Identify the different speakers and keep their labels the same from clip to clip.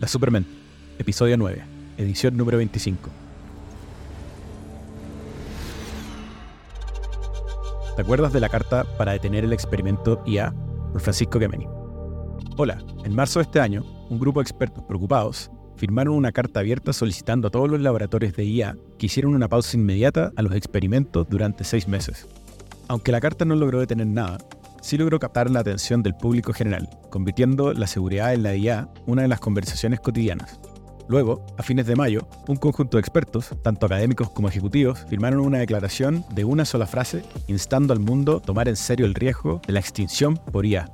Speaker 1: La Supermente, episodio 9, edición número 25. ¿Te acuerdas de la carta para detener el experimento IA por Francisco Gemini? Hola, en marzo de este año, un grupo de expertos preocupados firmaron una carta abierta solicitando a todos los laboratorios de IA que hicieran una pausa inmediata a los experimentos durante seis meses. Aunque la carta no logró detener nada, sí logró captar la atención del público general, convirtiendo la seguridad en la IA una de las conversaciones cotidianas. Luego, a fines de mayo, un conjunto de expertos, tanto académicos como ejecutivos, firmaron una declaración de una sola frase instando al mundo a tomar en serio el riesgo de la extinción por IA.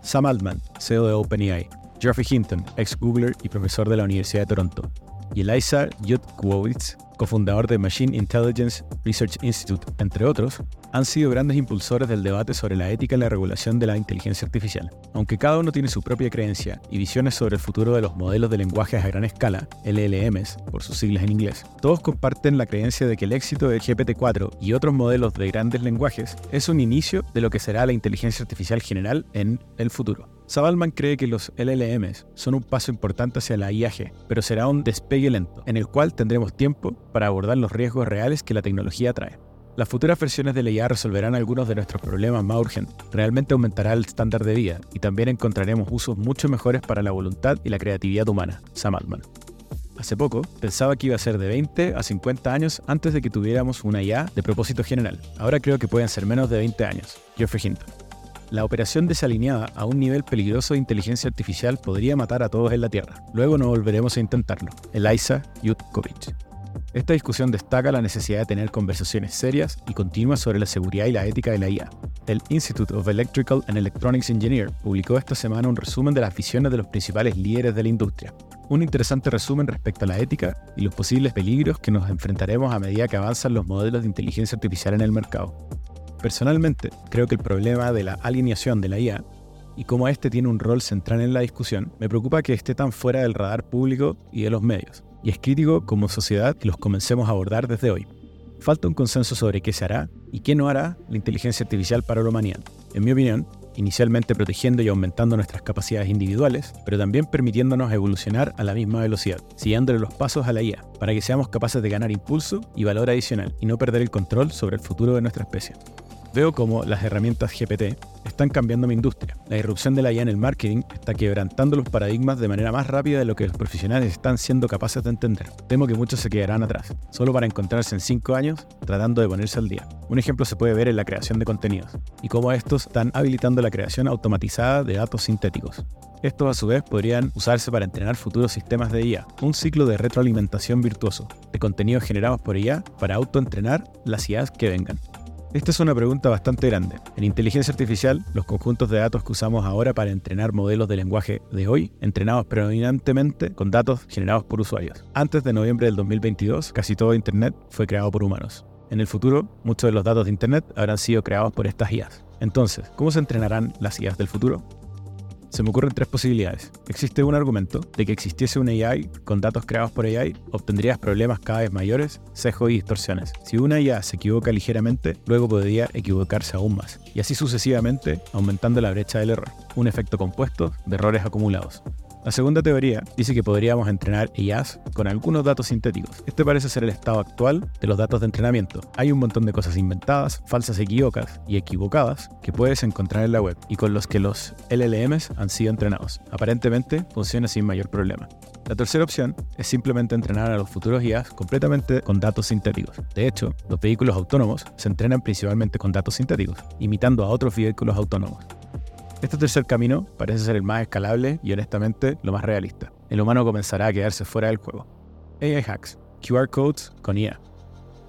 Speaker 1: Sam Altman, CEO de OpenAI, Geoffrey Hinton, ex Googler y profesor de la Universidad de Toronto, y Eliza Yudkowitz, cofundador de Machine Intelligence Research Institute, entre otros, han sido grandes impulsores del debate sobre la ética y la regulación de la inteligencia artificial. Aunque cada uno tiene su propia creencia y visiones sobre el futuro de los modelos de lenguajes a gran escala, LLMs, por sus siglas en inglés, todos comparten la creencia de que el éxito del GPT-4 y otros modelos de grandes lenguajes es un inicio de lo que será la inteligencia artificial general en el futuro. Sabalman cree que los LLMs son un paso importante hacia la IAG, pero será un despegue lento, en el cual tendremos tiempo para abordar los riesgos reales que la tecnología trae. Las futuras versiones de la IA resolverán algunos de nuestros problemas más urgentes, realmente aumentará el estándar de vida y también encontraremos usos mucho mejores para la voluntad y la creatividad humana, Sam Altman. Hace poco pensaba que iba a ser de 20 a 50 años antes de que tuviéramos una IA de propósito general. Ahora creo que pueden ser menos de 20 años. Geoffrey Hinton. La operación desalineada a un nivel peligroso de inteligencia artificial podría matar a todos en la Tierra. Luego no volveremos a intentarlo. Eliza Yudkovich. Esta discusión destaca la necesidad de tener conversaciones serias y continuas sobre la seguridad y la ética de la IA. El Institute of Electrical and Electronics Engineers publicó esta semana un resumen de las visiones de los principales líderes de la industria. Un interesante resumen respecto a la ética y los posibles peligros que nos enfrentaremos a medida que avanzan los modelos de inteligencia artificial en el mercado. Personalmente, creo que el problema de la alineación de la IA y cómo este tiene un rol central en la discusión, me preocupa que esté tan fuera del radar público y de los medios, y es crítico como sociedad que los comencemos a abordar desde hoy. Falta un consenso sobre qué se hará y qué no hará la inteligencia artificial para la. En mi opinión, inicialmente protegiendo y aumentando nuestras capacidades individuales, pero también permitiéndonos evolucionar a la misma velocidad, siguiéndole los pasos a la IA, para que seamos capaces de ganar impulso y valor adicional y no perder el control sobre el futuro de nuestra especie. Veo como las herramientas GPT están cambiando mi industria. La irrupción de la IA en el marketing está quebrantando los paradigmas de manera más rápida de lo que los profesionales están siendo capaces de entender. Temo que muchos se quedarán atrás, solo para encontrarse en 5 años tratando de ponerse al día. Un ejemplo se puede ver en la creación de contenidos y cómo estos están habilitando la creación automatizada de datos sintéticos. Estos a su vez podrían usarse para entrenar futuros sistemas de IA, un ciclo de retroalimentación virtuoso, de contenidos generados por IA para autoentrenar las IAs que vengan. Esta es una pregunta bastante grande. En inteligencia artificial, los conjuntos de datos que usamos ahora para entrenar modelos de lenguaje de hoy, entrenados predominantemente con datos generados por usuarios. Antes de noviembre del 2022, casi todo Internet fue creado por humanos. En el futuro, muchos de los datos de Internet habrán sido creados por estas IAs. Entonces, ¿cómo se entrenarán las IAs del futuro? Se me ocurren tres posibilidades. Existe un argumento de que existiese un AI con datos creados por AI, obtendrías problemas cada vez mayores, sesgos y distorsiones. Si una IA se equivoca ligeramente, luego podría equivocarse aún más. Y así sucesivamente, aumentando la brecha del error. Un efecto compuesto de errores acumulados. La segunda teoría dice que podríamos entrenar IAs con algunos datos sintéticos. Este parece ser el estado actual de los datos de entrenamiento. Hay un montón de cosas inventadas, falsas equivocas y equivocadas que puedes encontrar en la web y con los que los LLMs han sido entrenados. Aparentemente funciona sin mayor problema. La tercera opción es simplemente entrenar a los futuros IAs completamente con datos sintéticos. De hecho, los vehículos autónomos se entrenan principalmente con datos sintéticos, imitando a otros vehículos autónomos. Este tercer camino parece ser el más escalable y honestamente lo más realista. El humano comenzará a quedarse fuera del juego. AI Hacks, QR Codes con IA.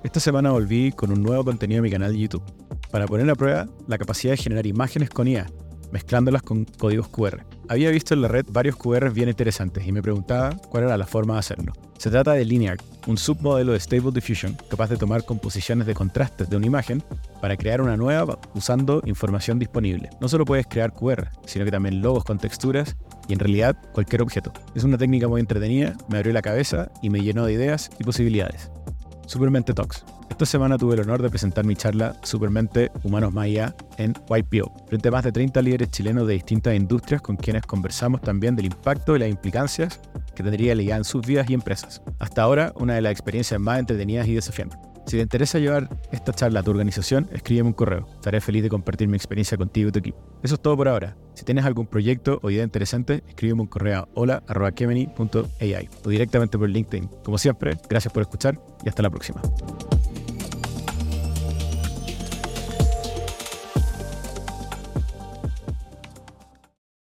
Speaker 1: Esta semana volví con un nuevo contenido en mi canal de YouTube para poner a prueba la capacidad de generar imágenes con IA, mezclándolas con códigos QR. Había visto en la red varios QR bien interesantes y me preguntaba cuál era la forma de hacerlo. Se trata de Linear, un submodelo de Stable Diffusion capaz de tomar composiciones de contrastes de una imagen para crear una nueva usando información disponible. No solo puedes crear QR, sino que también logos con texturas y en realidad cualquier objeto. Es una técnica muy entretenida, me abrió la cabeza y me llenó de ideas y posibilidades. Supermente Talks. Esta semana tuve el honor de presentar mi charla Supermente Humanos Maya en YPO, frente a más de 30 líderes chilenos de distintas industrias con quienes conversamos también del impacto y las implicancias que tendría ligada en sus vidas y empresas. Hasta ahora, una de las experiencias más entretenidas y desafiantes. Si te interesa llevar esta charla a tu organización, escríbeme un correo. Estaré feliz de compartir mi experiencia contigo y tu equipo. Eso es todo por ahora. Si tienes algún proyecto o idea interesante, escríbeme un correo a hola.kemeny.ai o directamente por LinkedIn. Como siempre, gracias por escuchar y hasta la próxima.